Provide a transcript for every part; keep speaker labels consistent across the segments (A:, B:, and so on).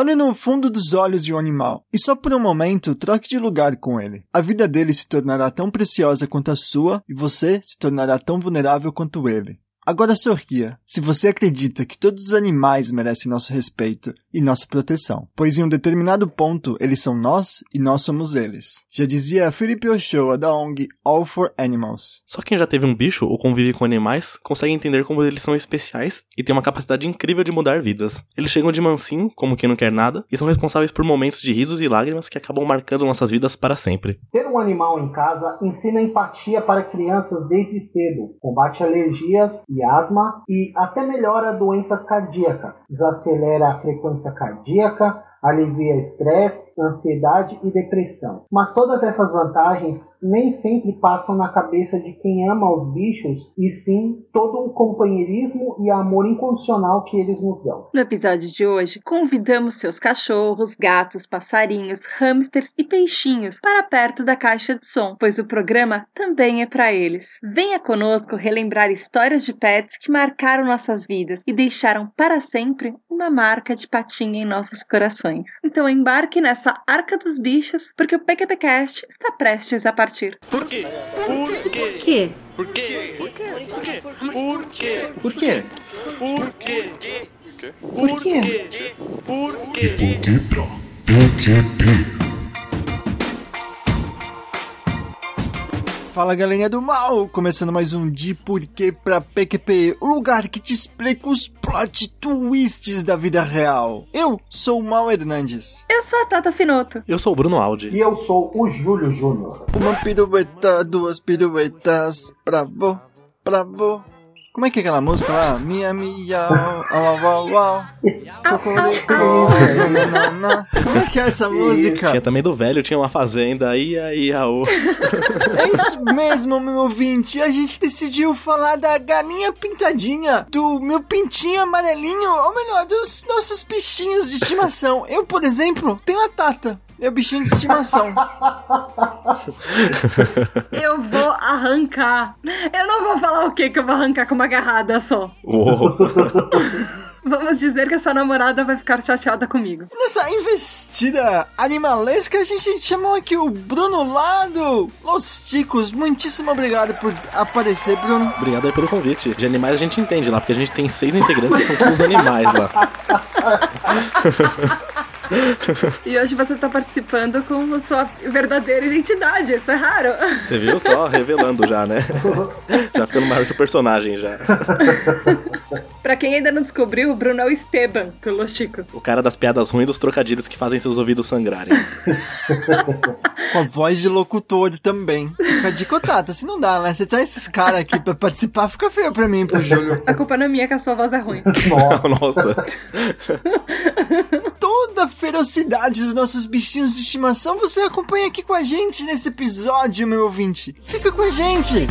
A: Olhe no fundo dos olhos de um animal e só por um momento troque de lugar com ele. A vida dele se tornará tão preciosa quanto a sua e você se tornará tão vulnerável quanto ele. Agora sorria, se você acredita que todos os animais merecem nosso respeito e nossa proteção, pois em um determinado ponto eles são nós e nós somos eles. Já dizia Felipe Ochoa da ONG All for Animals.
B: Só quem já teve um bicho ou convive com animais consegue entender como eles são especiais e tem uma capacidade incrível de mudar vidas. Eles chegam de mansinho, como quem não quer nada, e são responsáveis por momentos de risos e lágrimas que acabam marcando nossas vidas para sempre.
C: Ter um animal em casa ensina empatia para crianças desde cedo, combate alergias e asma e até melhora doenças cardíacas, desacelera a frequência cardíaca, alivia estresse, ansiedade e depressão. Mas todas essas vantagens nem sempre passam na cabeça de quem ama os bichos, e sim todo o companheirismo e amor incondicional que eles nos dão.
D: No episódio de hoje, convidamos seus cachorros, gatos, passarinhos, hamsters e peixinhos para perto da caixa de som, pois o programa também é para eles. Venha conosco relembrar histórias de pets que marcaram nossas vidas e deixaram para sempre uma marca de patinha em nossos corações. Então embarque nessa arca dos bichos, porque o PQPcast está prestes a partir.
E: Por quê? Por
F: quê?
E: Por quê? Por quê? Por quê? Por quê?
G: Por quê?
E: Por quê?
G: Por quê?
E: Por
H: E
E: quê?
H: por que pra PQP?
A: Fala galerinha do mal, começando mais um de Porquê pra PQP, o lugar que te explica os plot twists da vida real. Eu sou o Mal Hernandes.
D: Eu sou a Tata Finoto.
B: Eu sou o Bruno Aldi.
C: E eu sou o Júlio Júnior.
A: Uma pirueta, duas piruetas, bravo, bravo. Como é que é aquela música lá? Mia, mia, au, au, au, au. Cocorico. Como é que é essa música?
B: Tinha também do velho, tinha uma fazenda, ia, ia, ô.
A: É isso mesmo, meu ouvinte. A gente decidiu falar da galinha pintadinha, do meu pintinho amarelinho, ou melhor, dos nossos bichinhos de estimação. Eu, por exemplo, tenho a Tata. Meu bichinho de estimação.
D: Eu vou arrancar. Eu não vou falar o que que eu vou arrancar com uma agarrada só.
B: Uou.
D: Vamos dizer que a sua namorada vai ficar chateada comigo.
A: Nessa investida animalesca, a gente chamou aqui o Bruno lá do Los Ticos. Muitíssimo obrigado por aparecer, Bruno.
B: Obrigado aí pelo convite. De animais a gente entende lá, porque a gente tem seis integrantes que são todos animais lá.
D: E hoje você tá participando com a sua verdadeira identidade. Isso é raro.
B: Você viu só? Revelando já, né? Já ficando maior que o personagem já.
D: Pra quem ainda não descobriu, o Bruno é o Esteban do Los Chicos.
B: O cara das piadas ruins e dos trocadilhos que fazem seus ouvidos sangrarem.
A: Com a voz de locutor também. Fica de cotata, se não dá, né? Você traz esses caras aqui pra participar, fica feio pra mim, pro Júlio.
D: A culpa não é minha que a sua voz é ruim.
B: Nossa.
A: Toda a ferocidade dos nossos bichinhos de estimação você acompanha aqui com a gente nesse episódio, meu ouvinte. Fica com a gente!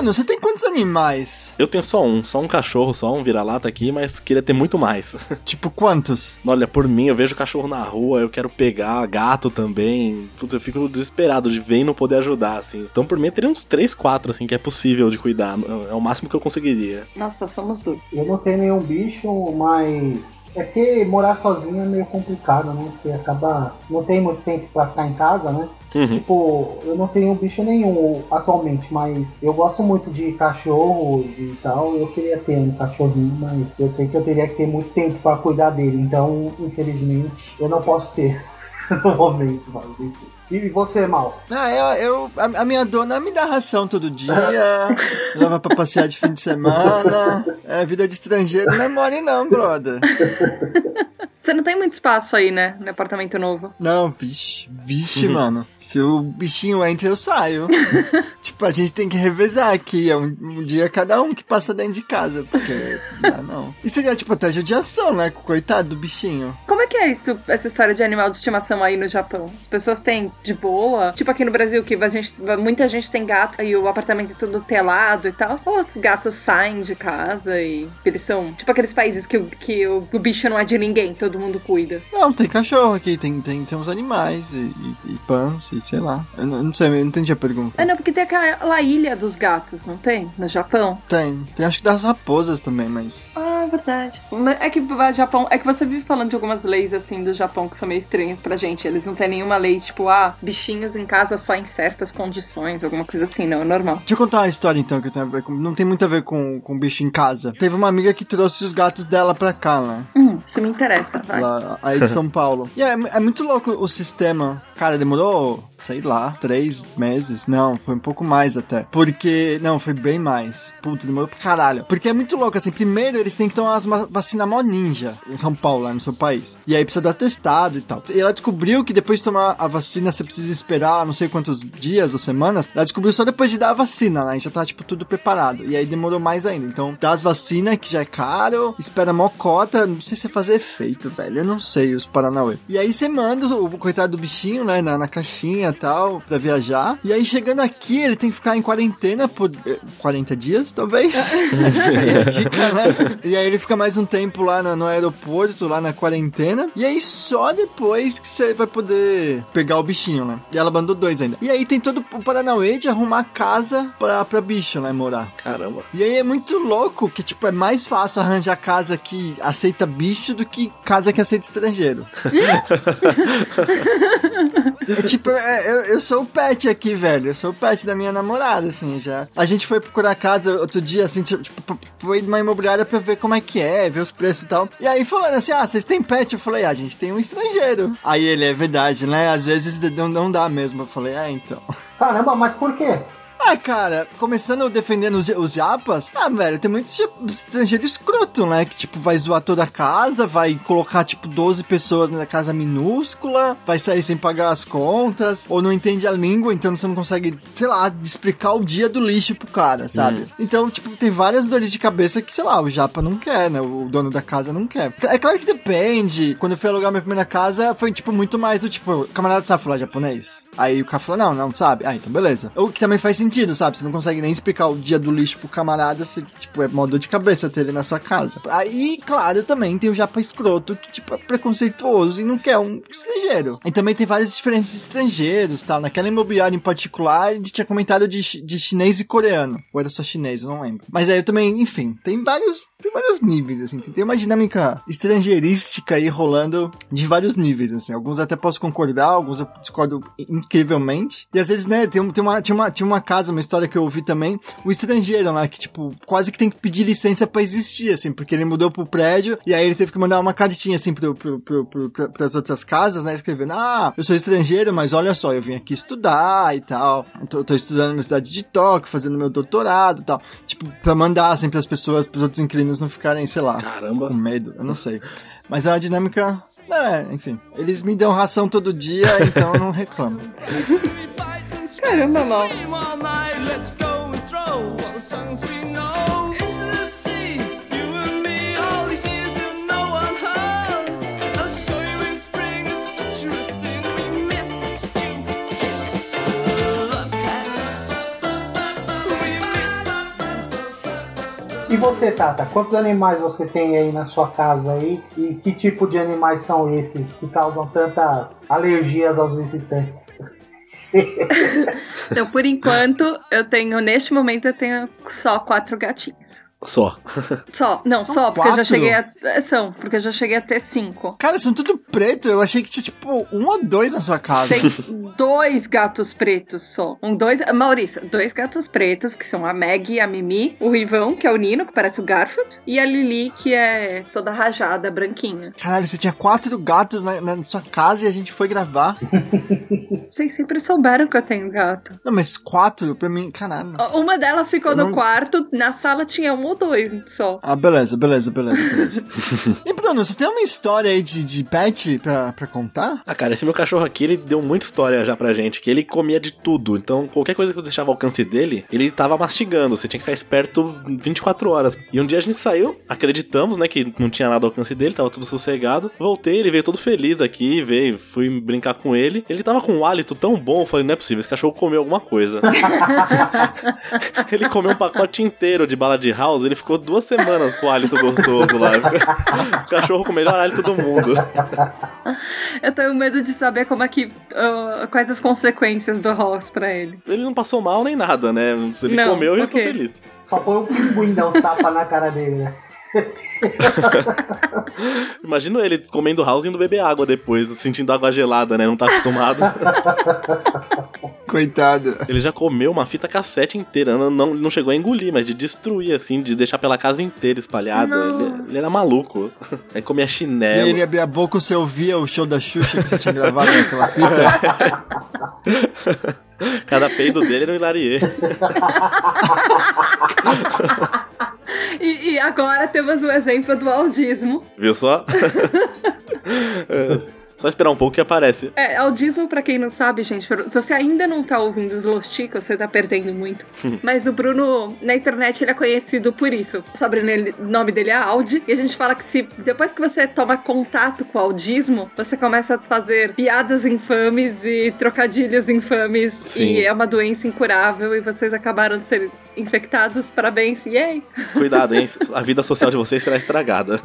A: Bruno, você tem quantos animais?
B: Eu tenho só um, só um cachorro, só um vira-lata aqui, mas queria ter muito mais.
A: Tipo, quantos?
B: Olha, por mim, eu vejo cachorro na rua, eu quero pegar, gato também. Putz, eu fico desesperado de ver e não poder ajudar, assim. Então, por mim, eu teria uns 3, 4, assim, que é possível de cuidar. É o máximo que eu conseguiria.
D: Nossa, somos dois.
C: Eu não tenho nenhum bicho, mas é que morar sozinho é meio complicado, né? Você acaba. Não tem muito tempo pra ficar em casa, né?
B: Uhum.
C: Tipo, eu não tenho bicho nenhum atualmente, mas eu gosto muito de cachorro e tal. Eu queria ter um cachorrinho, mas eu sei que eu teria que ter muito tempo pra cuidar dele. Então, infelizmente, eu não posso ter no momento, mas enfim. E você, Mal?
A: Ah, eu, eu a, a minha dona me dá ração todo dia, leva pra passear de fim de semana. É vida de estrangeiro não é mole não, brother.
D: Você não tem muito espaço aí, né? No apartamento novo.
A: Não, vixe, vixe, mano. Se o bichinho entra, eu saio. tipo, a gente tem que revezar aqui. É um, um dia cada um que passa dentro de casa, porque não dá não. E seria, tipo, até judiação, né? Coitado do bichinho.
D: Como é que é isso, essa história de animal de estimação aí no Japão? As pessoas têm de boa? Tipo aqui no Brasil, que a gente, muita gente tem gato e o apartamento é tudo telado e tal. Ou os gatos saem de casa e eles são tipo aqueles países que, o- que o, o bicho não é de ninguém, todo mundo cuida.
A: Não, tem cachorro aqui, tem, tem, tem uns animais e, e, e pãs e sei lá. Eu não, eu não sei, eu não entendi a pergunta.
D: É, não, porque tem aquela ilha dos gatos, não tem? No Japão?
A: Tem, tem acho que das raposas também, mas.
D: Ah, é verdade. É que Japão. É que você vive falando de algumas leis assim do Japão que são meio estranhas pra gente. Eles não têm nenhuma lei, tipo, ah, bichinhos em casa só em certas condições, alguma coisa assim, não, é normal.
A: Deixa eu contar uma história então que tem a ver com- não tem muito a ver com, com bicho em casa. Teve uma amiga que trouxe os gatos dela pra cá, né?
D: Hum, isso me interessa, vai.
A: Lá, aí de São Paulo. E é, é muito louco o sistema. Cara, demorou, sei lá, três meses. Não, foi um pouco mais até. Porque. Não, foi bem mais. Puta, demorou pra caralho. Porque é muito louco, assim. Primeiro eles têm que tomar as ma- vacina mó ninja em São Paulo, lá no seu país. E aí precisa dar testado e tal. E ela descobriu que depois de tomar a vacina você precisa esperar não sei quantos dias ou semanas. Ela descobriu só depois de dar a vacina, né? E já tá, tipo, tudo preparado. E aí demorou mais ainda. Então, dá as vacinas, que já é caro, espera mó cota. Não sei se fazer efeito, velho. Eu não sei os Paranauê. E aí você manda o coitado do bichinho, né? Na, na caixinha e tal, pra viajar. E aí chegando aqui, ele tem que ficar em quarentena por eh, 40 dias, talvez. É dica, né? E aí ele fica mais um tempo lá no, no aeroporto, lá na quarentena. E aí só depois que você vai poder pegar o bichinho, né? E ela mandou dois ainda. E aí tem todo o Paranauê de arrumar casa pra, pra bicho, né? Morar.
B: Caramba.
A: E aí é muito louco que, tipo, é mais fácil arranjar casa que aceita bicho do que casa que aceita estrangeiro. é tipo, é, eu, eu sou o pet aqui, velho. Eu sou o pet da minha namorada, assim, já. A gente foi procurar casa outro dia, assim, tipo, foi numa imobiliária pra ver como é que é, ver os preços e tal. E aí falando assim, ah, vocês têm pet? Eu falei, ah, a gente tem um estrangeiro. Aí ele, é verdade, né? Às vezes não, não dá mesmo. Eu falei, ah, então.
C: Caramba, mas por quê?
A: Ah, cara, começando defendendo os, os japas, ah, velho, tem muito ja- estrangeiro escroto, né? Que, tipo, vai zoar toda a casa, vai colocar, tipo, 12 pessoas na casa minúscula, vai sair sem pagar as contas, ou não entende a língua, então você não consegue, sei lá, explicar o dia do lixo pro cara, sabe? Então, tipo, tem várias dores de cabeça que, sei lá, o japa não quer, né? O dono da casa não quer. É claro que depende. Quando eu fui alugar minha primeira casa, foi, tipo, muito mais do tipo, camarada sabe falar japonês? Aí o cara falou, não, não, sabe? Ah, então beleza. O que também faz sentido, sabe? Você não consegue nem explicar o dia do lixo pro camarada, se, tipo, é mó dor de cabeça ter ele na sua casa. Aí, claro, também tem o japa escroto que, tipo, é preconceituoso e não quer um estrangeiro. E também tem vários diferentes estrangeiros, tal. Naquela imobiliária em particular, ele tinha comentário de, de chinês e coreano. Ou era só chinês, eu não lembro. Mas aí eu também, enfim, tem vários tem vários níveis, assim. Tem uma dinâmica estrangeirística aí rolando de vários níveis, assim. Alguns até posso concordar, alguns eu discordo incrivelmente. E às vezes, né, tem, tem uma, tinha, uma, tinha uma casa, uma história que eu ouvi também, o estrangeiro lá, que, tipo, quase que tem que pedir licença pra existir, assim, porque ele mudou pro prédio e aí ele teve que mandar uma cartinha, assim, pro, pro, pro, pro, pra- outras casas, né, escrevendo, ah, eu sou estrangeiro, mas olha só, eu vim aqui estudar e tal. Tô, tô estudando na cidade de Tóquio, fazendo meu doutorado e tal. Tipo, pra mandar, assim, pras pessoas, pros outros inquilinos não ficarem, sei lá,
B: Caramba.
A: com medo, eu não sei. Mas é uma dinâmica. É, enfim. Eles me dão ração todo dia, então eu não reclamo.
D: Caramba, mal.
C: E você, Tata, quantos animais você tem aí na sua casa aí? E que tipo de animais são esses que causam tantas alergias aos visitantes?
D: Então, por enquanto, eu tenho, neste momento, eu tenho só quatro gatinhos.
B: Só.
D: Só, não,
A: São
D: só, porque eu já
A: quatro?
D: cheguei a. é, São, porque eu já cheguei a ter cinco.
A: Cara, são tudo preto. Eu achei que tinha, tipo, um ou dois na sua casa.
D: Tem dois gatos pretos só. Um, dois. Maurício, dois gatos pretos, que são a Meg e a Mimi. O Rivão, que é o Nino, que parece o Garfield. E a Lili, que é toda rajada, branquinha.
A: Caralho, você tinha quatro gatos na, na sua casa e a gente foi gravar.
D: Vocês sempre souberam que eu tenho gato.
A: Não, mas quatro, pra mim, caralho.
D: Uma delas ficou
A: Eu
D: no
A: não-
D: quarto, na sala tinha um ou dois só.
A: Ah, beleza, beleza, beleza, beleza. e Bruno, você tem uma história aí de, de pet pra, pra contar?
B: Ah, cara, esse meu cachorro aqui, ele deu muita história já pra gente, que ele comia de tudo. Então, qualquer coisa que eu deixava ao alcance dele, ele tava mastigando. Você tinha que ficar esperto 24 horas. E um dia a gente saiu, acreditamos, né, que não tinha nada ao alcance dele, tava tudo sossegado. Voltei, ele veio todo feliz aqui, veio, fui brincar com ele. Ele tava com um hálito tão bom, eu falei, não é possível, esse cachorro comeu alguma coisa. ele comeu um pacote inteiro de bala de house, ele ficou duas semanas com o hálito gostoso lá. O cachorro com o melhor hálito do mundo.
D: Eu tenho medo de saber como é que. ah, quais as consequências do Ross pra ele.
B: Ele não passou mal nem nada, né? Ele
D: Não,
B: comeu e
D: por
B: ficou feliz.
C: Só foi o pinguim dar uns tapas na cara dele, né?
B: Imagina ele comendo house e indo beber água depois, sentindo água gelada, né? Não tá acostumado.
A: Coitado.
B: ele já comeu uma fita cassete inteira, não, não, não chegou a engolir, mas de destruir, assim, de deixar pela casa inteira espalhada. Ele, ele era maluco. Aí comia
A: E
B: chinelo.
A: aí ele abria a boca, você ouvia o show da Xuxa que você tinha gravado naquela fita.
B: Cada peido dele era um hilarie.
D: Agora temos o exemplo do audismo.
B: Viu só? Só esperar um pouco que aparece.
D: É, audismo, pra quem não sabe, gente, se você ainda não tá ouvindo os Los Chicos, você tá perdendo muito. Mas o Bruno, na internet, ele é conhecido por isso. O sobrenome o nome dele é Audi. E a gente fala que se depois que você toma contato com o audismo, você começa a fazer piadas infames e trocadilhos infames.
B: Sim.
D: E é uma doença incurável e vocês acabaram de ser infectados. Parabéns, yay!
B: Cuidado, hein? A vida social de vocês será estragada.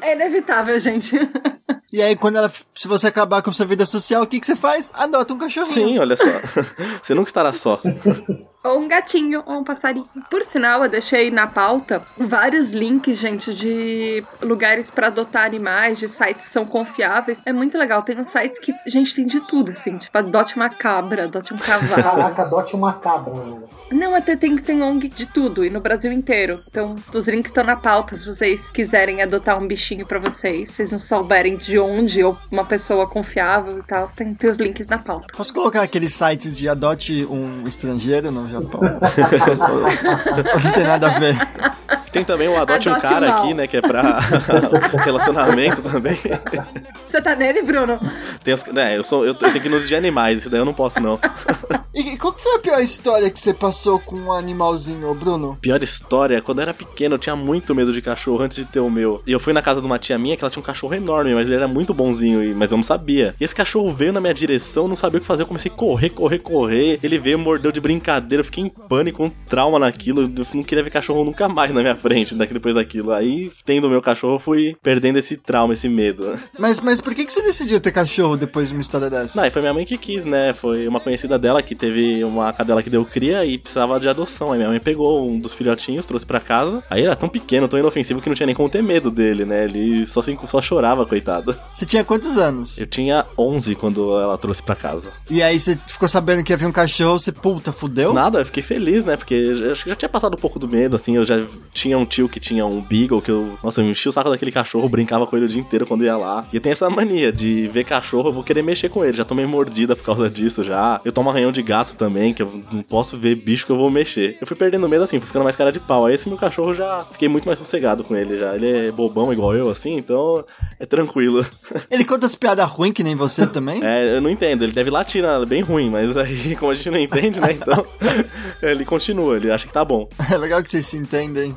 D: É inevitável, gente.
A: E aí, quando ela. Se você acabar com sua vida social, o que, que você faz? Adota um cachorrinho.
B: Sim, olha só. Você nunca estará só.
D: Ou um gatinho, ou um passarinho. Por sinal, eu deixei na pauta vários links, gente, de lugares pra adotar animais, de sites que são confiáveis. É muito legal. Tem uns sites que, gente, tem de tudo, assim. Tipo, adote uma cabra, adote um cavalo.
C: Caraca, adote uma cabra, mano.
D: Não, até tem, tem ONG de tudo, e no Brasil inteiro. Então, os links estão na pauta. Se vocês quiserem adotar um bichinho pra vocês, se vocês não souberem de onde, ou uma pessoa confiável e tal, tem, tem os links na pauta.
A: Posso colocar aqueles sites de adote um estrangeiro no Japão? não tem nada a ver.
B: Tem também o Adote um
D: Adote
B: Cara
D: mal.
B: aqui, né? Que é pra relacionamento também.
D: Você tá nele, Bruno?
B: Tem os, né, eu, sou, eu, eu tenho que ir nos de animais, esse daí eu não posso, não.
A: E qual que foi a pior história que você passou com um animalzinho, Bruno?
B: Pior história, quando eu era pequeno, eu tinha muito medo de cachorro antes de ter o meu. E eu fui na casa de uma tia minha que ela tinha um cachorro enorme, mas ele era muito bonzinho, mas eu não sabia. E esse cachorro veio na minha direção, não sabia o que fazer. Eu comecei a correr, correr, correr. Ele veio, mordeu de brincadeira, eu fiquei em pânico, um trauma naquilo. Eu não queria ver cachorro nunca mais na minha frente daqui depois daquilo. Aí, tendo o meu cachorro, eu fui perdendo esse trauma, esse medo.
A: Mas, mas por que, que você decidiu ter cachorro depois de uma história dessa?
B: Não, e foi minha mãe que quis, né? Foi uma conhecida dela que teve uma cadela que deu cria e precisava de adoção. Aí minha mãe pegou um dos filhotinhos, trouxe pra casa. Aí era tão pequeno, tão inofensivo que não tinha nem como ter medo dele, né? Ele só, se- só chorava, coitado.
A: Você tinha quantos anos?
B: Eu tinha 11 quando ela trouxe pra casa.
A: E aí você ficou sabendo que havia um cachorro, você, puta, fudeu?
B: Nada, eu fiquei feliz, né? Porque eu acho que já tinha passado um pouco do medo, assim. Eu já tinha um tio que tinha um Beagle, que eu. Nossa, eu enchi o saco daquele cachorro, brincava com ele o dia inteiro quando ia lá. E eu tenho essa mania de ver cachorro, eu vou querer mexer com ele. Já tomei mordida por causa disso já. Eu tomo arranhão de gato também, que eu não posso ver bicho que eu vou mexer. Eu fui perdendo medo assim, fui ficando mais cara de pau. Aí esse meu cachorro já fiquei muito mais sossegado com ele já. Ele é bobão igual eu, assim, então é tranquilo.
A: Ele conta as piadas ruins que nem você também?
B: É, eu não entendo. Ele deve latir, né? bem ruim, mas aí, como a gente não entende, né? Então, ele continua, ele acha que tá bom.
A: É legal que vocês se entendem.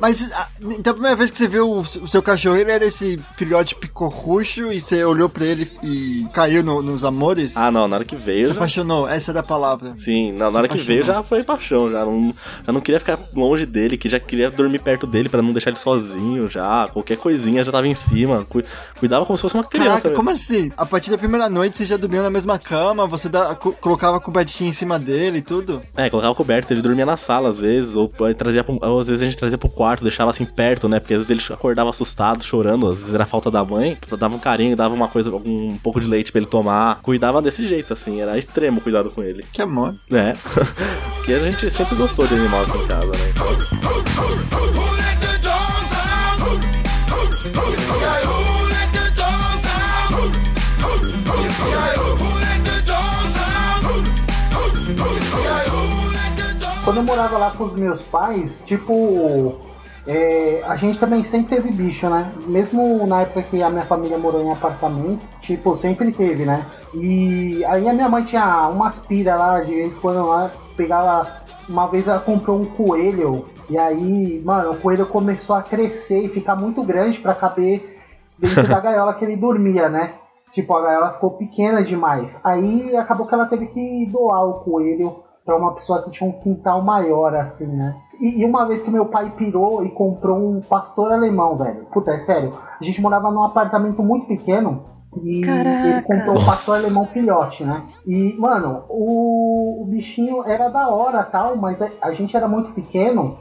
A: Mas, ah, então a primeira vez que você viu o, o seu cachorro, ele era esse filhote picorrucho e você olhou pra ele e caiu no- nos amores?
B: Ah, não, na hora que veio.
A: Se
B: Já...
A: apaixonou, essa é da palavra.
B: Sim, na, na hora que veio já foi paixão, já não, já não queria ficar longe dele, que já queria dormir perto dele pra não deixar ele sozinho, já, qualquer coisinha já tava em cima, cu- cuidava como se fosse uma criança.
A: Caraca,
B: mesmo.
A: como assim? A partir da primeira noite você já dormia na mesma cama, você dá- co- colocava a cobertinha em cima dele e tudo?
B: É, colocava coberto, ele dormia na sala às vezes, ou trazia ou às vezes a gente trazia pro quarto, deixava assim perto, né? Porque às vezes ele acordava assustado, chorando, às vezes era falta da mãe, dava um carinho, dava uma coisa, um pouco de leite pra ele tomar. Cuidava desse jeito, assim, era extremo o cuidado com ele.
A: Que amor.
B: né? Porque a gente sempre gostou de animal aqui em casa, né?
C: Quando eu morava lá com os meus pais, tipo, É, a gente também sempre teve bicho, né? Mesmo na época que a minha família morou em apartamento, tipo, sempre teve, né? E aí a minha mãe tinha umas piras lá, de vez em quando lá, pegava. Uma vez ela comprou um coelho, e aí, mano, o coelho começou a crescer e ficar muito grande pra caber dentro da gaiola que ele dormia, né? Tipo, a gaiola ficou pequena demais. Aí acabou que ela teve que doar o coelho pra uma pessoa que tinha um quintal maior, assim, né? E, e uma vez que meu pai pirou e comprou um pastor alemão, velho. Puta, é sério. A gente morava num apartamento muito pequeno. E
D: Caraca.
C: ele comprou um
B: Nossa.
C: pastor alemão filhote, né? E, mano, o, o bichinho era da hora tal, mas a, a gente era muito pequeno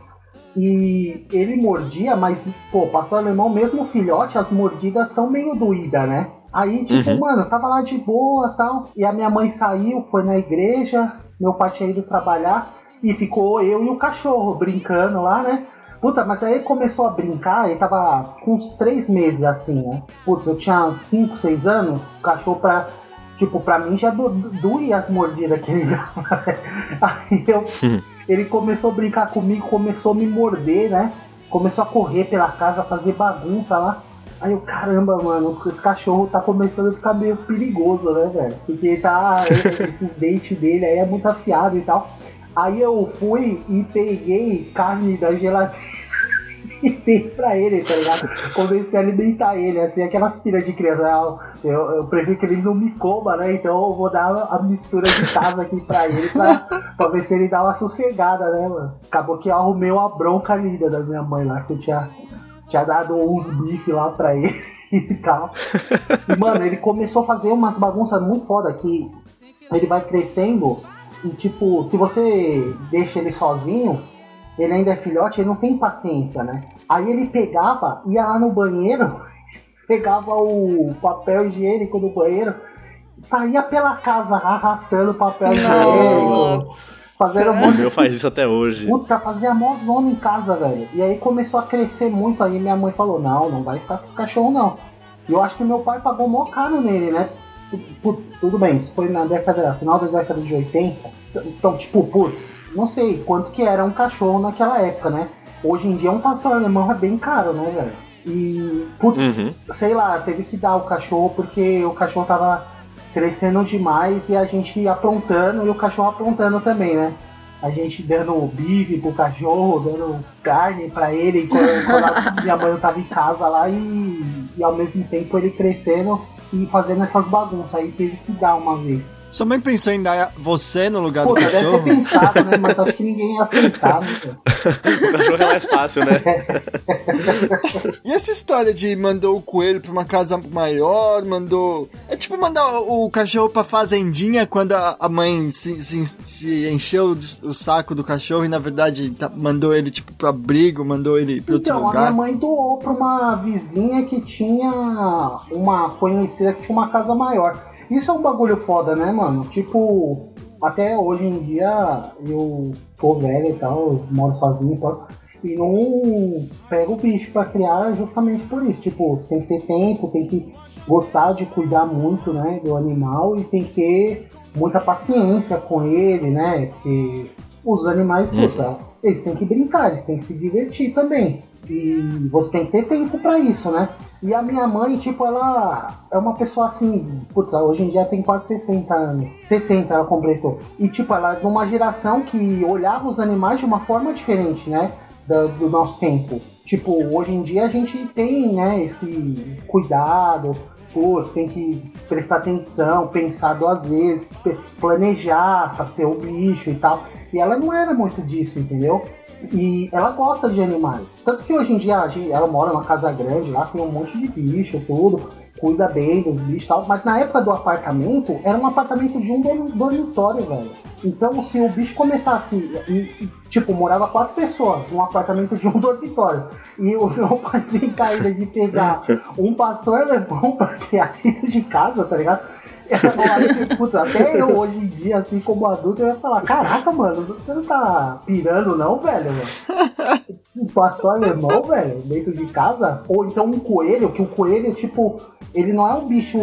C: e ele mordia, mas, pô, pastor alemão, mesmo filhote, as mordidas são meio doídas, né? Aí, tipo,
B: Uhum.
C: mano, eu tava lá de boa tal, e a minha mãe saiu, foi na igreja, meu pai tinha ido trabalhar, e ficou eu e o cachorro brincando lá, né? Puta, mas aí ele começou a brincar, ele tava com uns três meses assim, né? Putz, eu tinha 5, 6 anos, o cachorro pra. Tipo, pra mim já do, do- doía as mordidas que ele dava. Aí eu, ele começou a brincar comigo, começou a me morder, né? Começou a correr pela casa, fazer bagunça lá. Aí eu, caramba, mano, esse cachorro tá começando a ficar meio perigoso, né, velho? Porque tá. Esses dentes dele aí é muito afiado e tal. Aí eu fui e peguei carne da geladeira e dei pra ele, tá ligado? Comecei a alimentar ele, assim, aquelas tiras de criança. Ah, Eu, eu prefiro que ele não me coma, né? Então eu vou dar a mistura de casa aqui pra ele pra, pra ver se ele dá uma sossegada, né, mano? Acabou que eu arrumei uma bronca linda da minha mãe lá, que eu tinha, tinha dado uns bifes lá pra ele e tal. E, mano, ele começou a fazer umas bagunças muito foda que ele vai crescendo e, tipo, se você deixa ele sozinho, ele ainda é filhote, ele não tem paciência, né? Aí ele pegava, ia lá no banheiro, pegava o papel higiênico do banheiro, saía pela casa arrastando papel higiênico, fazendo um
B: O
C: monte
B: meu faz isso até hoje.
C: Puta, fazia mó zona em casa, velho. E aí começou a crescer muito, aí minha mãe falou, não, não vai ficar com cachorro não. E eu acho que meu pai pagou mó caro nele, né? Putz, tudo bem, isso foi na década, final da década de 80. Então, tipo, putz, não sei quanto que era um cachorro naquela época, né? Hoje em dia um pastor alemão é bem caro, né, velho? E, putz,
B: Uhum.
C: sei lá, teve que dar o cachorro porque o cachorro tava crescendo demais e a gente aprontando e o cachorro aprontando também, né? A gente dando bife pro cachorro, dando carne pra ele quando, quando a minha mãe tava em casa lá e, e ao mesmo tempo ele crescendo e fazendo essas bagunças. Aí teve que dar uma vez.
A: Sua mãe pensou em dar você no lugar
C: Pô,
A: do
C: deve ter
A: cachorro?
C: pensado, né? Mas acho que ninguém ia aceitar, né?
B: O cachorro é mais fácil, né?
A: E essa história de mandou o coelho pra uma casa maior, mandou. É tipo mandar o cachorro pra fazendinha quando a mãe se, se, se encheu o saco do cachorro e na verdade tá- mandou ele tipo pro abrigo, mandou ele pra outro
C: Então, a minha
A: lugar.
C: mãe doou pra uma vizinha que tinha uma conhecida que tinha uma casa maior. Isso é um bagulho foda, né, mano? Tipo, até hoje em dia eu tô velho e tal, eu moro sozinho e tal. E não pego o bicho pra criar justamente por isso. Tipo, tem que ter tempo, tem que gostar de cuidar muito, né, do animal e tem que ter muita paciência com ele, né? Porque os animais, puta, eles têm que brincar, eles têm que se divertir também. E você tem que ter tempo pra isso, né? E a minha mãe, tipo, ela é uma pessoa assim, putz, hoje em dia tem quase 60 anos. 60 ela completou. E tipo, ela é de uma geração que olhava os animais de uma forma diferente, né? Do, do nosso tempo. Tipo, hoje em dia a gente tem, né, esse cuidado, pô, você tem que prestar atenção, pensar duas vezes, planejar pra ser o bicho e tal. E ela não era muito disso, entendeu? E ela gosta de animais. Tanto que hoje em dia ela mora numa casa grande, lá tem um monte de bicho, tudo, cuida bem dos bichos e tal. Mas na época do apartamento, era um apartamento de um dorm- dormitório, velho. Então se o bicho começasse, e, tipo, morava quatro pessoas num apartamento de um dormitório. E o meu pai tem caída de pegar um pastor alemão pra criar dentro de casa, tá ligado? Hora que, putz, até eu hoje em dia, assim como adulto, eu ia falar, caraca, mano, você não tá pirando não, velho? Um pastor alemão, velho, dentro de casa? Ou então um coelho, que o coelho, tipo, ele não é um bicho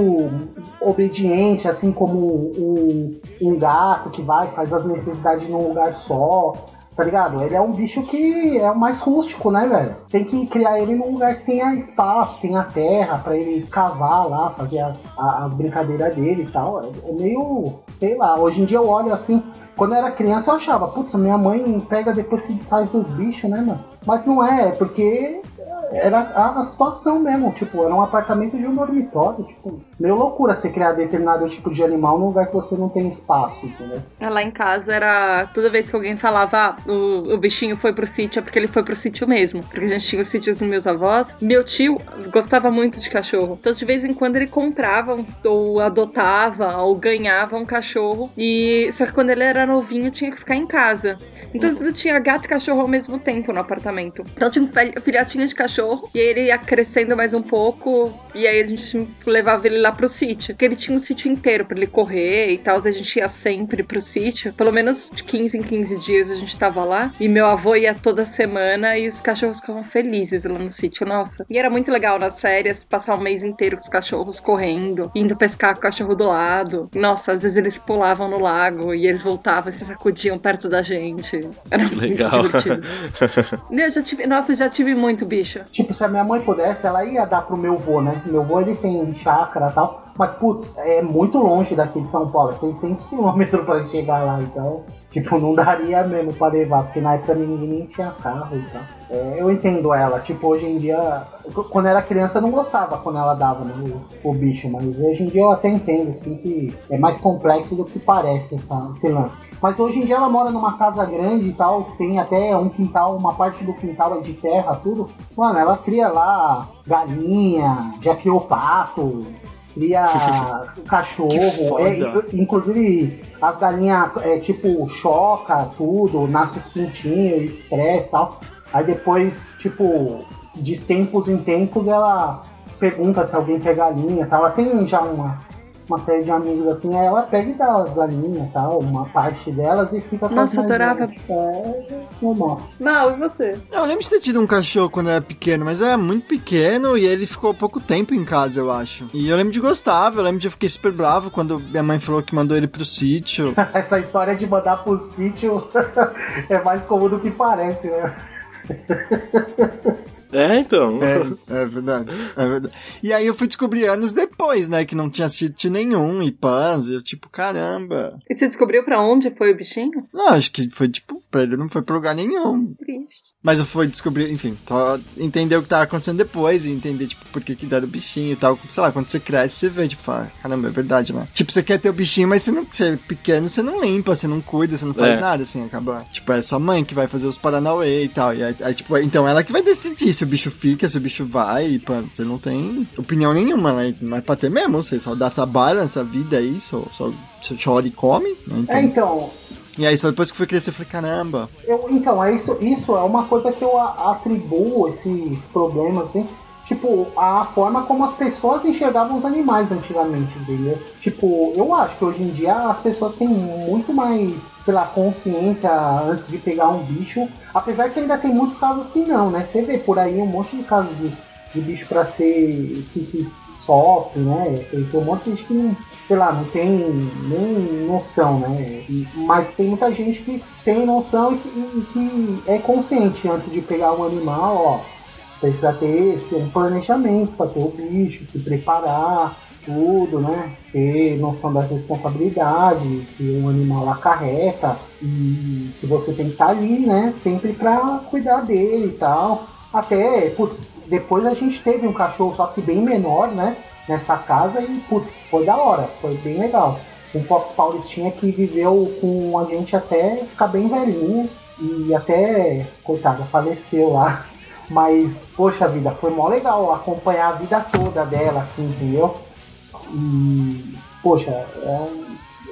C: obediente, assim como um, um gato que vai, faz as necessidades num lugar só. Tá ligado? Ele é um bicho que é o mais rústico, né, velho? Tem que criar ele num lugar que tenha espaço, tenha terra, pra ele cavar lá, fazer a, a, a brincadeira dele e tal. É, é meio, sei lá, hoje em dia eu olho assim, quando eu era criança eu achava, putz, minha mãe pega depois que sai dos bichos, né, mano? Mas não é, é porque era a, situação mesmo, tipo, era um apartamento de um dormitório, tipo, meio loucura você criar determinado tipo de animal num lugar que você não tem espaço, entendeu?
D: Lá em casa era. Toda vez que alguém falava, ah, o, o bichinho foi pro sítio, é porque ele foi pro sítio mesmo. Porque a gente tinha os sítios dos meus avós. Meu tio gostava muito de cachorro. Então, de vez em quando, ele comprava ou adotava ou ganhava um cachorro. E só que quando ele era novinho, tinha que ficar em casa. Então, eu tinha gato e cachorro ao mesmo tempo no apartamento. Então, tinha filhotinho de cachorro. E aí ele ia crescendo mais um pouco. E aí a gente levava ele lá pro sítio. Porque ele tinha um sítio inteiro pra ele correr e tal. A gente ia sempre pro sítio. Pelo menos de 15 em 15 dias a gente tava lá. E meu avô ia toda semana e os cachorros ficavam felizes lá no sítio. Nossa. E era muito legal nas férias passar um mês inteiro com os cachorros correndo, indo pescar com o cachorro do lado. Nossa, às vezes eles pulavam no lago e eles voltavam e se sacudiam perto da gente. Era
B: Que
D: muito
B: legal.
D: divertido. Eu já tive, nossa, já tive muito bicho.
C: Tipo, se a minha mãe pudesse, ela ia dar pro meu vô, né? Meu vô, ele tem chácara e tal. Mas, putz, é muito longe daqui de São Paulo. é 600 km pra chegar lá, então... Tipo, não daria mesmo pra levar, porque na época ninguém nem tinha carro e tal. É, eu entendo ela, tipo, hoje em dia... Quando era criança eu não gostava quando ela dava, né, o, o bicho. Mas hoje em dia eu até entendo, assim, que é mais complexo do que parece essa, esse lance. Mas hoje em dia ela mora numa casa grande e tal, tem até um quintal, uma parte do quintal é de terra, tudo. Mano, ela cria lá galinha, já criou pato, cria cachorro, é, inclu- inclusive as galinhas é tipo choca tudo, nasce os pintinhos, estresse e tal. Aí depois, tipo, de tempos em tempos ela pergunta se alguém quer galinha e tal. Ela tem já uma, uma série de amigos assim, aí ela pega e dá as e tal, uma parte delas e fica com
D: Nossa, adorava.
C: É normal.
D: Mal, e você?
A: Eu lembro de ter tido um cachorro quando eu era pequeno, mas era muito pequeno e ele ficou pouco tempo em casa, eu acho. E eu lembro de gostar, eu lembro de eu fiquei super bravo quando minha mãe falou que mandou ele pro sítio.
C: Essa história de mandar pro sítio é mais comum do que parece, né?
B: É, então.
A: É, é verdade, é verdade. E aí eu fui descobrir anos depois, né, que não tinha sítio nenhum e pans, e eu tipo, caramba.
D: E você descobriu pra onde foi o bichinho?
A: Não, acho que foi tipo, pra ele não foi pra lugar nenhum.
D: Triste.
A: Mas eu fui descobrir, enfim, só entender o que tava acontecendo depois e entender, tipo, por que que deram o bichinho e tal. Sei lá, quando você cresce, você vê, tipo, fala, caramba, é verdade, né? Tipo, você quer ter o bichinho, mas você não, você é pequeno, você não limpa, você não cuida, você não faz
B: É.
A: nada, assim, acaba. Tipo, é sua mãe que vai fazer os Paranauê e tal. E aí, aí, tipo, então ela que vai decidir se o bicho fica, se o bicho vai, e, pô, você não tem opinião nenhuma, né? Mas pra ter mesmo, você só dá trabalho nessa vida aí, só, só, só chora e come, né? Então,
C: É, então,
A: E aí, só depois que fui crescer, eu falei, caramba.
C: Eu, então, é isso, isso é uma coisa que eu atribuo esses problemas, assim, tipo, a forma como as pessoas enxergavam os animais antigamente, entendeu? Tipo, eu acho que hoje em dia as pessoas têm muito mais, lá, consciência antes de pegar um bicho, apesar que ainda tem muitos casos que não, né? Você vê por aí um monte de casos de, de bicho pra ser que, que sofre, né? Tem, tem um monte de gente que não, sei lá, não tem nem noção, né? Mas tem muita gente que tem noção e que, é consciente antes de pegar um animal, ó. Precisa ter, ter um planejamento para ter o bicho, se preparar, tudo, né? Ter noção das responsabilidades que um animal acarreta e que você tem que estar ali, né? Sempre para cuidar dele e tal. Até, putz, depois a gente teve um cachorro, só que bem menor, né? Nessa casa e, putz, foi da hora, foi bem legal. Um Fox Paulistinha que viveu com a gente até ficar bem velhinho e até, coitada, faleceu lá. Mas, poxa vida, foi mó legal acompanhar a vida toda dela, assim, entendeu? E, poxa, é,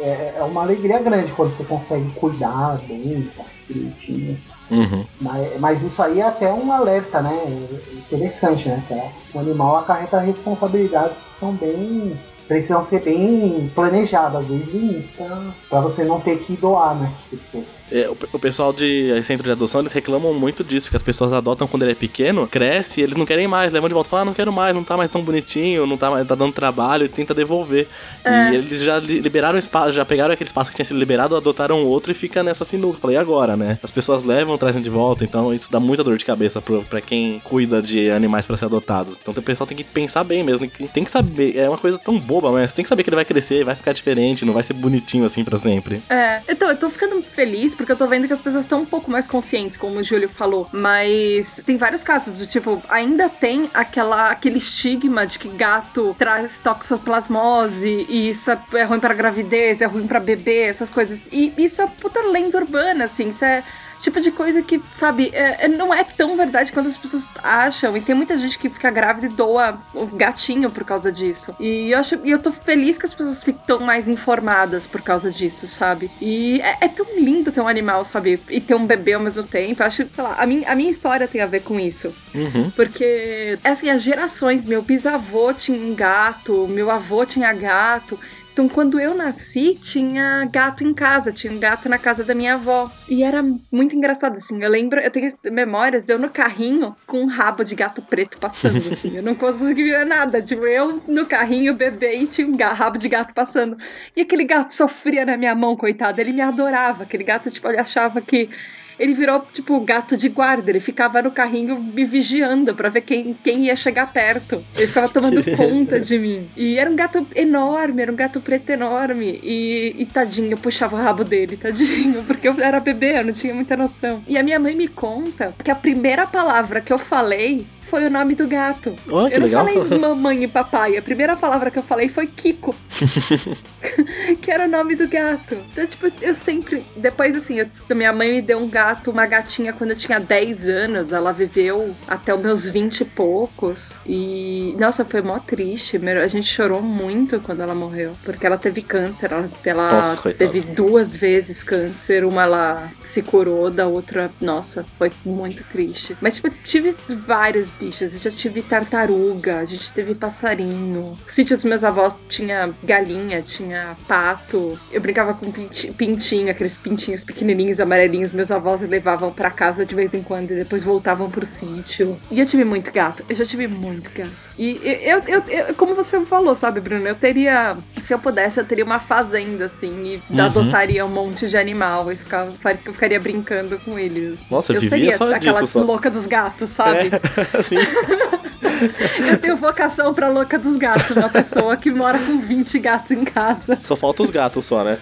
C: é, é uma alegria grande quando você consegue cuidar bem, tá, direitinho.
B: Uhum.
C: Mas, mas isso aí é até um alerta, né? Interessante, né? É, o animal acarreta responsabilidades que são bem. precisam ser bem planejadas início, pra, pra você não ter que doar, né? Tipo,
B: É, o, o pessoal de centro de adoção, eles reclamam muito disso, que as pessoas adotam quando ele é pequeno, cresce e eles não querem mais, levam de volta, falam, ah, não quero mais, não tá mais tão bonitinho, não tá mais, tá dando trabalho, e tenta devolver. E eles já li- liberaram espaço, já pegaram aquele espaço que tinha sido liberado, adotaram outro e fica nessa sinuca. Falei, agora, né? As pessoas levam, trazem de volta, então isso dá muita dor de cabeça pro, pra quem cuida de animais pra ser adotados. Então o pessoal tem que pensar bem mesmo, tem que saber, é uma coisa tão boba, mas tem que saber que ele vai crescer, vai ficar diferente, não vai ser bonitinho assim pra sempre.
D: É, então, eu tô ficando feliz porque eu tô vendo que as pessoas estão um pouco mais conscientes, como o Júlio falou. Mas tem vários casos do tipo, ainda tem aquela, aquele estigma de que gato traz toxoplasmose e isso é, é ruim pra gravidez, é ruim pra bebê, essas coisas. E isso é puta lenda urbana, assim, isso é tipo de coisa que, sabe, é- é- não é tão verdade quanto as pessoas acham. E tem muita gente que fica grávida e doa o gatinho por causa disso. E eu, acho, e eu tô feliz que as pessoas ficam mais informadas por causa disso, sabe? E é, é tão lindo ter um animal, sabe? E ter um bebê ao mesmo tempo. Eu acho, sei lá, a minha, a minha história tem a ver com isso.
B: Uhum.
D: Porque, assim, as gerações, meu bisavô tinha um gato, meu avô tinha gato. Então, quando eu nasci, tinha gato em casa, tinha um gato na casa da minha avó. E era muito engraçado, assim. Eu lembro, eu tenho memórias de eu no carrinho com um rabo de gato preto passando, assim. Eu não conseguia nada. Tipo, eu no carrinho, bebê, e tinha um rabo de gato passando. E aquele gato sofria na minha mão, coitado. Ele me adorava. Aquele gato, tipo, ele achava que. Ele virou, tipo, gato de guarda. Ele ficava no carrinho me vigiando pra ver quem, quem ia chegar perto. Ele ficava tomando conta de mim. E era um gato enorme, era um gato preto enorme. E, e tadinho, eu puxava o rabo dele, tadinho. Porque eu era bebê, eu não tinha muita noção. E a minha mãe me conta que a primeira palavra que eu falei foi o nome do gato.
B: Oh, que
D: eu não
B: legal.
D: falei mamãe e papai. A primeira palavra que eu falei foi Kiko. que era o nome do gato. Então, tipo, eu sempre. Depois, assim, eu- minha mãe me deu um gato, uma gatinha quando eu tinha 10 anos. Ela viveu até os meus 20 e poucos. E, nossa, foi mó triste. A gente chorou muito quando ela morreu. Porque ela teve câncer. Ela, ela
B: Nossa,
D: teve duas vezes câncer. Uma ela se curou, da outra, nossa, foi muito triste. Mas, tipo, tive vários bichos. Eu já tive tartaruga, a gente teve passarinho. O sítio dos meus avós tinha galinha, tinha pato. Eu brincava com pinti- pintinho, aqueles pintinhos pequenininhos, amarelinhos. Meus avós levavam pra casa de vez em quando e depois voltavam pro sítio. E eu tive muito gato. Eu já tive muito gato. E eu, eu, eu- como você falou, sabe, Bruno? Eu teria, se eu pudesse, eu teria uma fazenda, assim, e
B: Uhum.
D: adotaria um monte de animal e ficava, eu ficaria brincando com eles.
B: Nossa,
D: eu seria
B: só
D: aquela
B: disso só.
D: louca dos gatos, sabe?
B: É, assim.
D: Eu tenho vocação pra louca dos gatos, uma pessoa que mora com 20 gatos em casa.
B: Só falta os gatos só, né?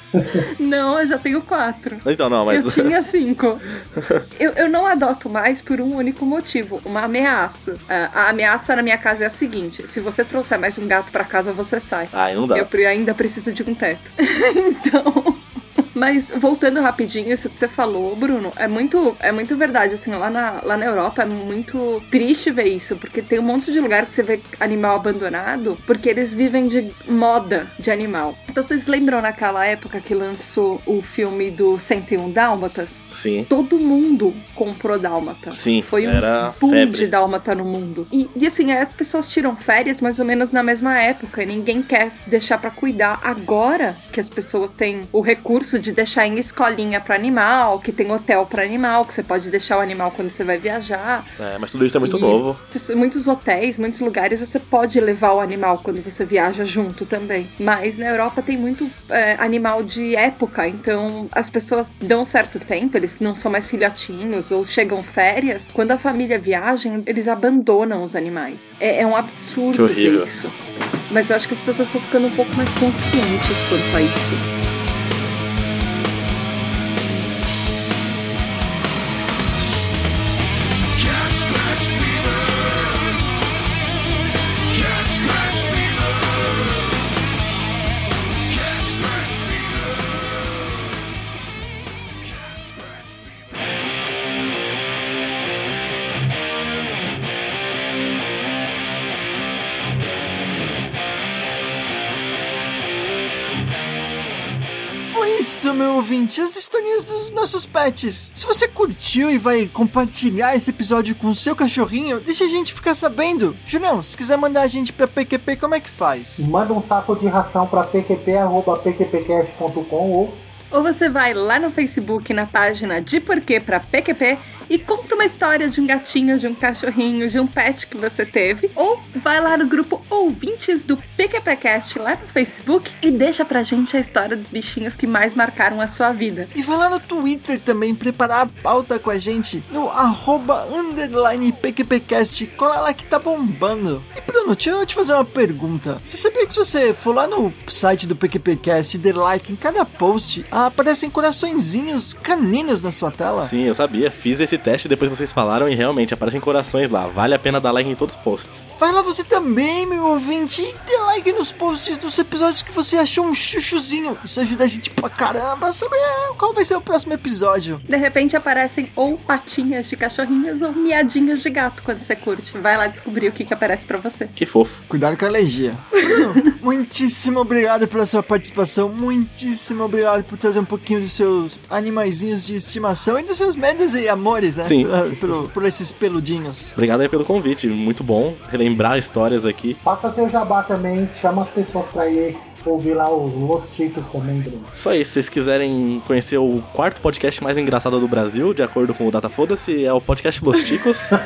D: Não, eu já tenho quatro.
B: Então, não, mas.
D: Eu tinha cinco. Eu, eu não adoto mais por um único motivo: uma ameaça. Ah, A ameaça na minha casa é a seguinte: se você trouxer mais um gato pra casa, você sai.
B: Ai, não dá.
D: Eu ainda preciso de um teto. então. Mas voltando rapidinho, isso que você falou, Bruno, é muito, é muito verdade. Assim, lá na, lá na Europa é muito triste ver isso, porque tem um monte de lugar que você vê animal abandonado, porque eles vivem de moda de animal. Então vocês lembram naquela época que lançou o filme do 101 Dálmatas?
B: Sim.
D: Todo mundo comprou Dálmata.
B: Sim,
D: Foi um boom
B: febre.
D: de dálmata no mundo. E, e assim, as pessoas tiram férias mais ou menos na mesma época. E ninguém quer deixar pra cuidar. Agora que as pessoas têm o recurso de deixar em escolinha pra animal, que tem hotel pra animal, que você pode deixar o animal quando você vai viajar.
B: É, mas tudo isso é muito
D: E
B: novo.
D: Muitos hotéis, muitos lugares você pode levar o animal quando você viaja junto também. Mas na Europa tem muito é, animal de época, então as pessoas dão um certo tempo, eles não são mais filhotinhos ou chegam férias. Quando a família viaja, eles abandonam os animais. É, é um absurdo
B: Que horrível.
D: ver isso. Mas eu acho que as pessoas estão ficando um pouco mais conscientes quanto a isso.
A: Isso, meu ouvinte, as historinhas dos nossos pets. Se você curtiu e vai compartilhar esse episódio com o seu cachorrinho, deixa a gente ficar sabendo. Julião, se quiser mandar a gente pra PQP, como é que faz?
C: Manda um saco de ração para pqp.pqpcast.com ou
D: Ou você vai lá no Facebook na página de Porquê pra PQP e conta uma história de um gatinho, de um cachorrinho, de um pet que você teve. Ou vai lá no grupo Ouvintes do PQPcast lá no Facebook e deixa pra gente a história dos bichinhos que mais marcaram a sua vida.
A: E vai lá no Twitter também preparar a pauta com a gente no arroba underline PQPcast. Cola lá que tá bombando. E Bruno, deixa eu te fazer uma pergunta. Você sabia que se você for lá no site do PQPcast e der like em cada post, aparecem coraçõezinhos caninos na sua tela?
B: Sim, eu sabia. Fiz esse teste depois que vocês falaram e realmente aparecem corações lá. Vale a pena dar like em todos os posts.
A: Vai lá você também, meu ouvinte, e dê like nos posts dos episódios que você achou um chuchuzinho. Isso ajuda a gente pra caramba a saber qual vai ser o próximo episódio.
D: De repente aparecem ou patinhas de cachorrinhos ou miadinhos de gato quando você curte. Vai lá descobrir o que, que aparece pra você.
B: Que fofo.
A: Cuidado com a alergia. Bruno, muitíssimo obrigado pela sua participação. Muitíssimo obrigado por trazer um pouquinho dos seus animaizinhos de estimação e dos seus medos e amores, né?
B: Sim.
A: Por, por- por esses peludinhos.
B: Obrigado aí pelo convite. Muito bom relembrar histórias aqui.
C: Faça seu jabá também, chama as pessoas pra ir ouvir lá os Los Ticos também, Bruno.
B: Só isso, se vocês quiserem conhecer o quarto podcast mais engraçado do Brasil, de acordo com o Data Foda-se, é o podcast Los Ticos.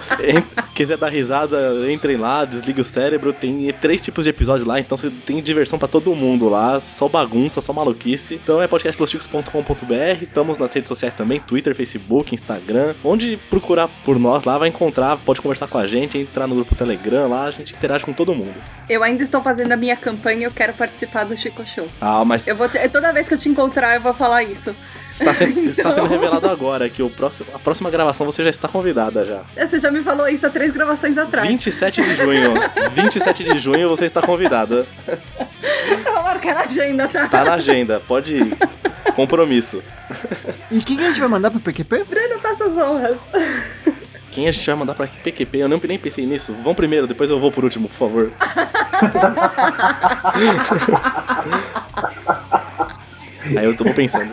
B: Ent- quiser dar risada, entrem lá, desligue o cérebro. Tem três tipos de episódio lá, então você tem diversão pra todo mundo lá. Só bagunça, só maluquice. Então é podcastlosticos.com.br. Estamos nas redes sociais também: Twitter, Facebook, Instagram. Onde procurar por nós lá, vai encontrar. Pode conversar com a gente, entrar no grupo Telegram lá. A gente interage com todo mundo.
D: Eu ainda estou fazendo a minha campanha e eu quero participar do Chico Show.
B: Ah, mas
D: Eu vou te- toda vez que eu te encontrar, eu vou falar isso.
B: está sendo, está sendo
D: Então-
B: revelado agora que o próximo, a próxima gravação você já está convidada já.
D: Você já me falou isso há três gravações atrás.
B: 27 de junho. 27 de junho você está convidada.
D: Eu vou marcar na agenda, tá?
B: Tá na agenda, pode ir. Compromisso.
A: E quem que a gente vai mandar pro PQP?
D: Bruno, faça as honras.
B: Quem a gente vai mandar pra PQP? Eu nem, nem pensei nisso. Vão primeiro, depois eu vou por último, por favor. Aí eu tô pensando.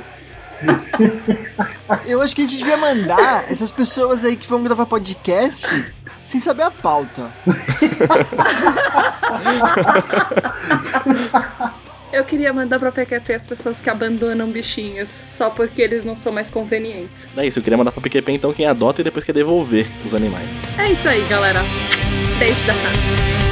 A: Eu acho que a gente devia mandar essas pessoas aí que vão gravar podcast sem saber a pauta.
D: Eu queria mandar pra PQP as pessoas que abandonam bichinhos só porque eles não são mais convenientes.
B: É isso, eu queria mandar pra PQP então quem adota e depois quer devolver os animais.
D: É isso aí, galera. Beijo da casa.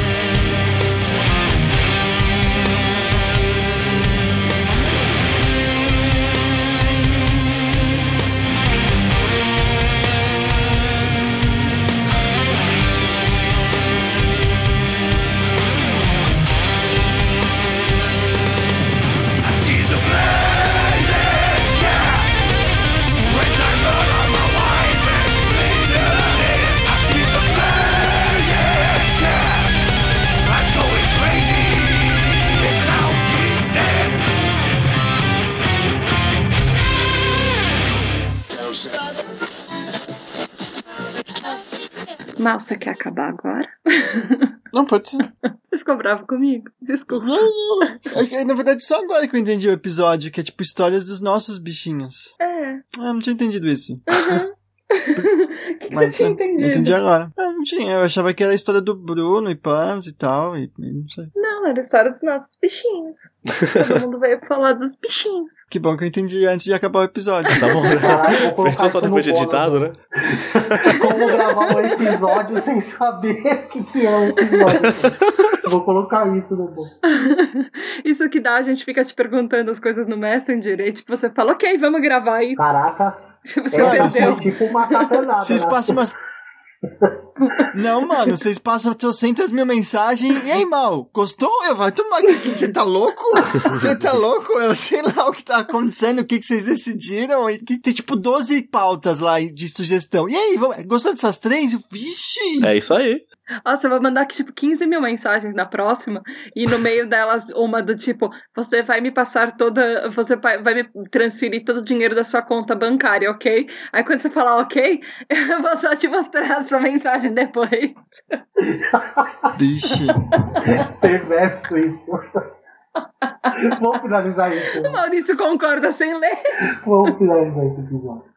D: Você quer acabar agora?
A: Não, pode ser.
D: Você ficou bravo comigo? Desculpa.
A: Não, não. É na verdade, só agora que eu entendi o episódio, que é tipo histórias dos nossos bichinhos.
D: É.
A: Ah, não tinha entendido isso.
D: O que, que
A: Mas
D: você tinha
A: eu
D: entendido?
A: entendi agora. Ah, não tinha. Eu achava que era a história do Bruno e Pans e tal, e, e não sei.
D: Não, era a história dos nossos bichinhos. Todo mundo veio falar dos bichinhos.
A: Que bom que eu entendi antes de acabar o episódio.
B: Tá bom, né? Pensou só depois de editado, né?
C: Como gravar um episódio sem saber o que, que é um episódio. Vou colocar isso no bônus.
D: Isso que dá, a gente fica te perguntando as coisas no Messenger e tipo, você fala, ok, vamos gravar aí.
C: Caraca,
D: Você
C: é,
A: Cara,
D: perdeu.
A: vocês-
C: tipo uma.
A: Vocês
C: né?
A: passam umas. Não, mano, vocês passam 800 mil mensagens. E aí, mal, gostou? Eu vai tomar. Você tá louco? Você tá louco? Eu sei lá o que tá acontecendo, o que, que vocês decidiram. E que tem tipo 12 pautas lá de sugestão. E aí, vamos- gostou dessas três? Vixe!
B: É isso aí.
D: Nossa, eu vou mandar aqui, tipo, 15 mil mensagens na próxima, e no meio delas, uma do tipo, você vai me passar toda. Você vai me transferir todo o dinheiro da sua conta bancária, ok? Aí quando você falar ok, eu vou só te mostrar a sua mensagem depois.
A: Vixe.
C: Perverso isso. Vamos finalizar isso.
D: O Maurício concorda sem ler.
C: Vamos finalizar esse episódio.